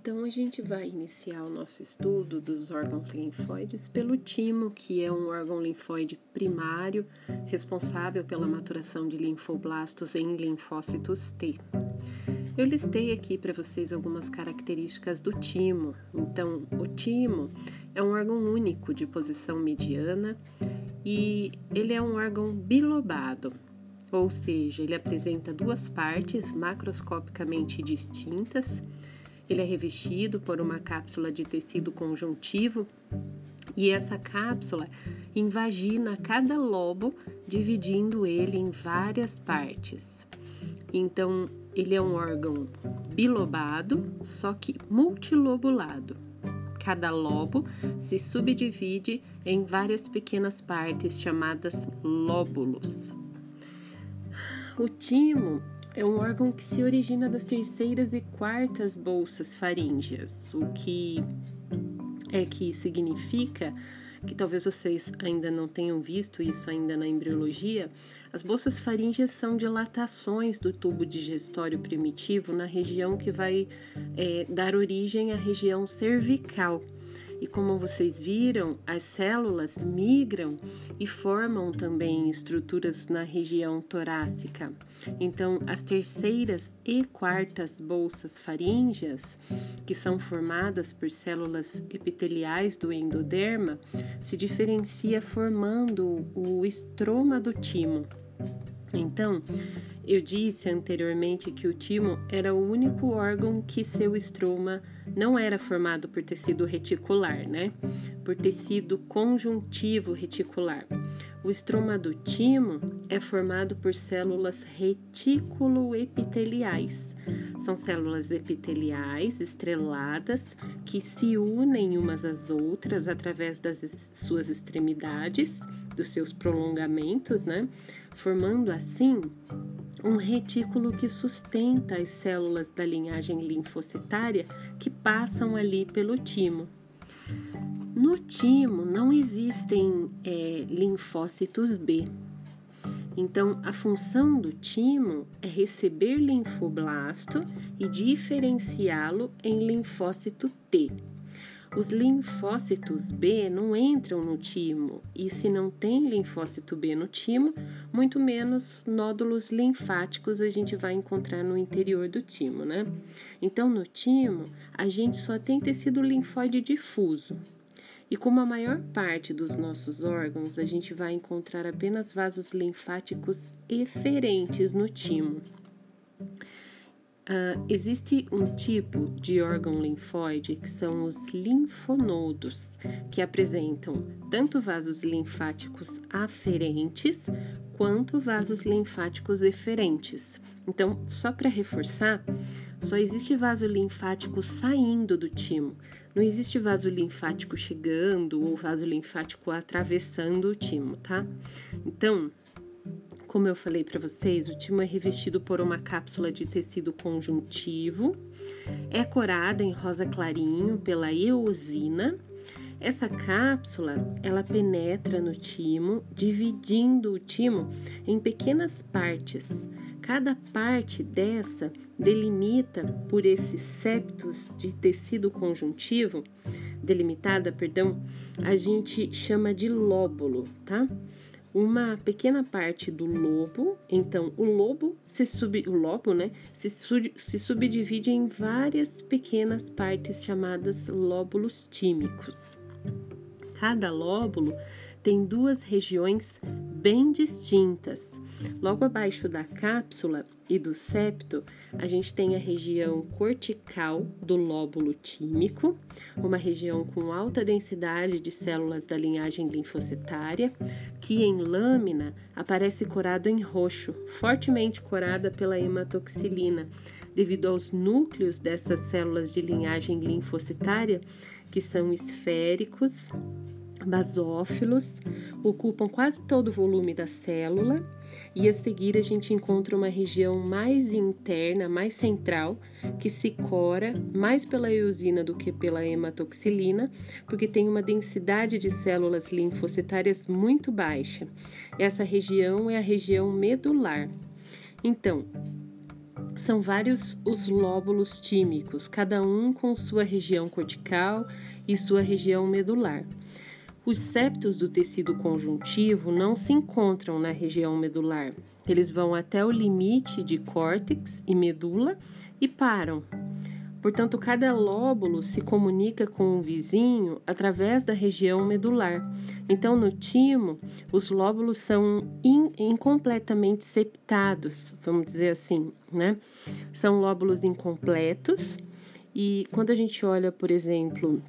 Então, a gente vai iniciar o nosso estudo dos órgãos linfóides pelo timo, que é um órgão linfóide primário responsável pela maturação de linfoblastos em linfócitos T. Eu listei aqui para vocês algumas características do timo. Então, o timo é um órgão único de posição mediana e ele é um órgão bilobado, ou seja, ele apresenta duas partes macroscopicamente distintas ele é revestido por uma cápsula de tecido conjuntivo e essa cápsula invagina cada lobo, dividindo ele em várias partes. Então, ele é um órgão bilobado, só que multilobulado. Cada lobo se subdivide em várias pequenas partes chamadas lóbulos. O timo é um órgão que se origina das terceiras e quartas bolsas faríngeas, o que é que significa que talvez vocês ainda não tenham visto isso ainda na embriologia, as bolsas faríngeas são dilatações do tubo digestório primitivo na região que vai é, dar origem à região cervical e como vocês viram, as células migram e formam também estruturas na região torácica. Então, as terceiras e quartas bolsas faríngeas, que são formadas por células epiteliais do endoderma, se diferencia formando o estroma do timo. Então, eu disse anteriormente que o timo era o único órgão que seu estroma não era formado por tecido reticular, né? Por tecido conjuntivo reticular. O estroma do timo é formado por células reticuloepiteliais. São células epiteliais estreladas que se unem umas às outras através das suas extremidades, dos seus prolongamentos, né? Formando assim um retículo que sustenta as células da linhagem linfocitária que passam ali pelo timo. No timo não existem é, linfócitos B. Então, a função do timo é receber linfoblasto e diferenciá-lo em linfócito T. Os linfócitos B não entram no timo, e se não tem linfócito B no timo, muito menos nódulos linfáticos a gente vai encontrar no interior do timo, né? Então, no timo, a gente só tem tecido linfóide difuso. E como a maior parte dos nossos órgãos, a gente vai encontrar apenas vasos linfáticos eferentes no timo. Uh, existe um tipo de órgão linfóide que são os linfonodos, que apresentam tanto vasos linfáticos aferentes quanto vasos linfáticos eferentes. Então, só para reforçar, só existe vaso linfático saindo do timo, não existe vaso linfático chegando ou vaso linfático atravessando o timo, tá? Então, como eu falei para vocês, o timo é revestido por uma cápsula de tecido conjuntivo, é corada em rosa clarinho pela eosina. Essa cápsula, ela penetra no timo, dividindo o timo em pequenas partes. Cada parte dessa delimita por esses septos de tecido conjuntivo, delimitada, perdão, a gente chama de lóbulo, tá? Uma pequena parte do lobo. Então, o lobo se sub, o lobo, né, se, sub, se subdivide em várias pequenas partes chamadas lóbulos tímicos. Cada lóbulo tem duas regiões bem distintas. Logo abaixo da cápsula e do septo, a gente tem a região cortical do lóbulo tímico, uma região com alta densidade de células da linhagem linfocitária, que em lâmina aparece corado em roxo, fortemente corada pela hematoxilina, devido aos núcleos dessas células de linhagem linfocitária, que são esféricos, basófilos, ocupam quase todo o volume da célula e a seguir a gente encontra uma região mais interna, mais central, que se cora mais pela eosina do que pela hematoxilina, porque tem uma densidade de células linfocitárias muito baixa. Essa região é a região medular. Então, são vários os lóbulos tímicos, cada um com sua região cortical e sua região medular. Os septos do tecido conjuntivo não se encontram na região medular. Eles vão até o limite de córtex e medula e param. Portanto, cada lóbulo se comunica com o vizinho através da região medular. Então, no timo, os lóbulos são in, incompletamente septados, vamos dizer assim, né? São lóbulos incompletos e quando a gente olha, por exemplo,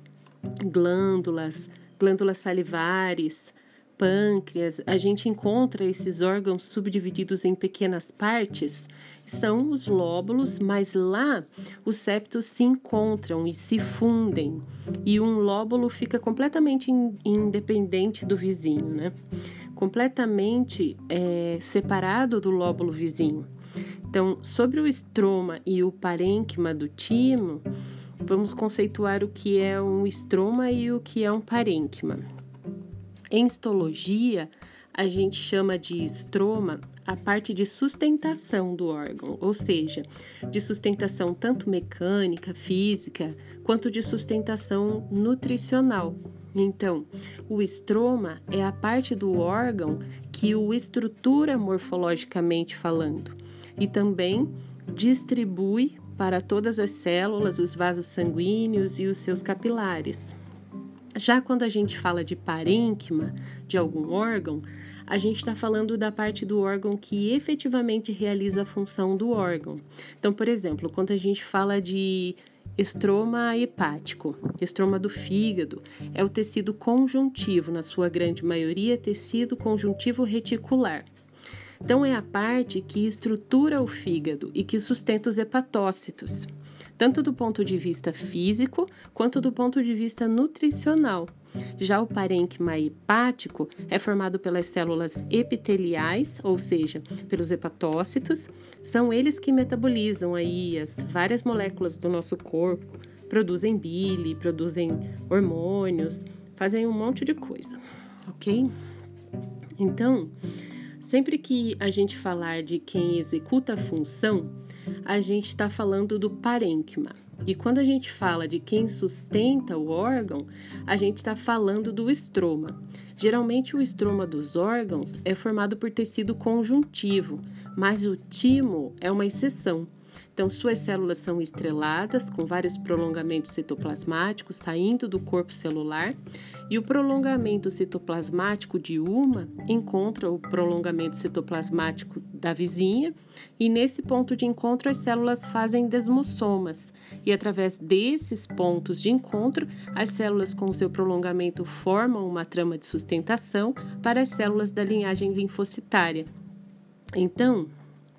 glândulas, glândulas salivares, pâncreas, a gente encontra esses órgãos subdivididos em pequenas partes, são os lóbulos, mas lá os septos se encontram e se fundem, e um lóbulo fica completamente in, independente do vizinho, né? Completamente é, separado do lóbulo vizinho. Então, sobre o estroma e o parênquima do timo, vamos conceituar o que é um estroma e o que é um parênquima. Em histologia, a gente chama de estroma a parte de sustentação do órgão, ou seja, de sustentação tanto mecânica, física, quanto de sustentação nutricional. Então, o estroma é a parte do órgão que o estrutura morfologicamente falando e também distribui para todas as células, os vasos sanguíneos e os seus capilares. Já quando a gente fala de parênquima de algum órgão, a gente está falando da parte do órgão que efetivamente realiza a função do órgão. Então, por exemplo, quando a gente fala de estroma hepático, estroma do fígado, é o tecido conjuntivo, na sua grande maioria, tecido conjuntivo reticular. Então, é a parte que estrutura o fígado e que sustenta os hepatócitos tanto do ponto de vista físico quanto do ponto de vista nutricional. Já o parênquima hepático é formado pelas células epiteliais, ou seja, pelos hepatócitos. São eles que metabolizam aí as várias moléculas do nosso corpo, produzem bile, produzem hormônios, fazem um monte de coisa, ok? Então, sempre que a gente falar de quem executa a função, a gente está falando do parênquima. E quando a gente fala de quem sustenta o órgão, a gente está falando do estroma. Geralmente, o estroma dos órgãos é formado por tecido conjuntivo, mas o timo é uma exceção. Então, suas células são estreladas, com vários prolongamentos citoplasmáticos saindo do corpo celular, e o prolongamento citoplasmático de uma encontra o prolongamento citoplasmático da vizinha, e nesse ponto de encontro as células fazem desmossomas, e através desses pontos de encontro, as células com seu prolongamento formam uma trama de sustentação para as células da linhagem linfocitária. Então,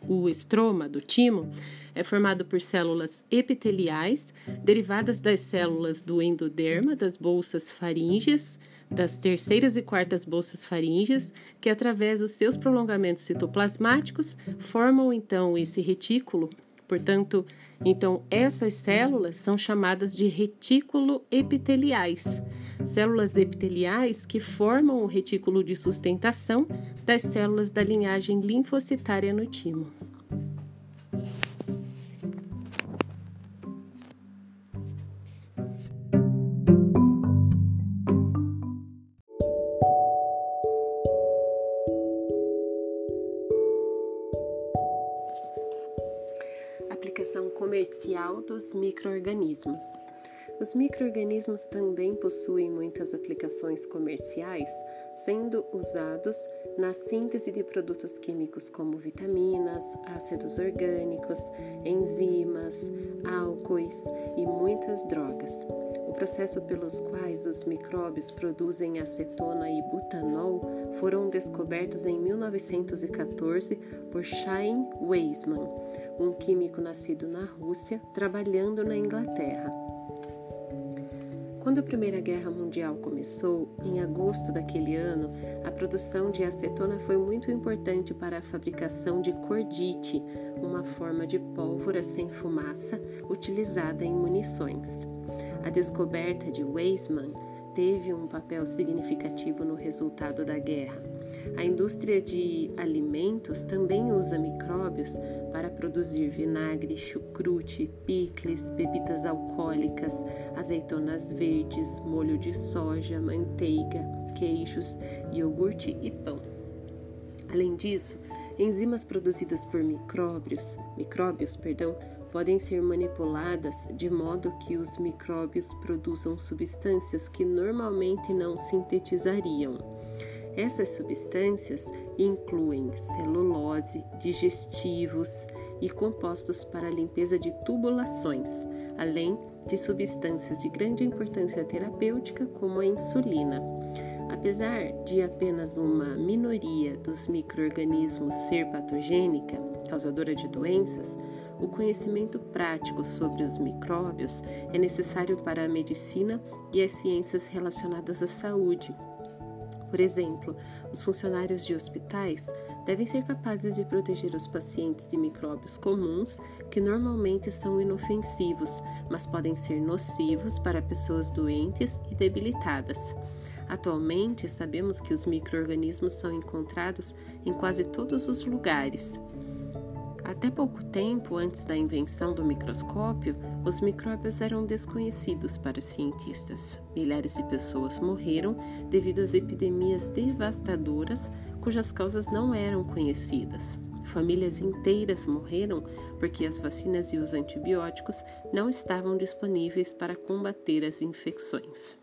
o estroma do timo é formado por células epiteliais, derivadas das células do endoderma, das bolsas faríngeas, das terceiras e quartas bolsas faríngeas, que através dos seus prolongamentos citoplasmáticos formam então esse retículo. Portanto, então essas células são chamadas de retículo epiteliais. Células epiteliais que formam o retículo de sustentação das células da linhagem linfocitária no timo. Comercial dos microorganismos. Os microorganismos também possuem muitas aplicações comerciais, sendo usados na síntese de produtos químicos como vitaminas, ácidos orgânicos, enzimas, álcoois e muitas drogas. O processo pelos quais os micróbios produzem acetona e butanol foram descobertos em 1914 por Chaim Weizmann, um químico nascido na Rússia, trabalhando na Inglaterra. Quando a Primeira Guerra Mundial começou, em agosto daquele ano, a produção de acetona foi muito importante para a fabricação de cordite, uma forma de pólvora sem fumaça utilizada em munições. A descoberta de Weizmann teve um papel significativo no resultado da guerra. A indústria de alimentos também usa micróbios para produzir vinagre, chucrute, picles, bebidas alcoólicas, azeitonas verdes, molho de soja, manteiga, queijos, iogurte e pão. Além disso, enzimas produzidas por micróbios, micróbios, perdão, podem ser manipuladas de modo que os micróbios produzam substâncias que normalmente não sintetizariam. Essas substâncias incluem celulose, digestivos e compostos para limpeza de tubulações, além de substâncias de grande importância terapêutica, como a insulina. Apesar de apenas uma minoria dos microorganismos ser patogênica, causadora de doenças, o conhecimento prático sobre os micróbios é necessário para a medicina e as ciências relacionadas à saúde. Por exemplo, os funcionários de hospitais devem ser capazes de proteger os pacientes de micróbios comuns que normalmente são inofensivos, mas podem ser nocivos para pessoas doentes e debilitadas. Atualmente, sabemos que os microorganismos são encontrados em quase todos os lugares. Até pouco tempo antes da invenção do microscópio, os micróbios eram desconhecidos para os cientistas. Milhares de pessoas morreram devido às epidemias devastadoras cujas causas não eram conhecidas. Famílias inteiras morreram porque as vacinas e os antibióticos não estavam disponíveis para combater as infecções.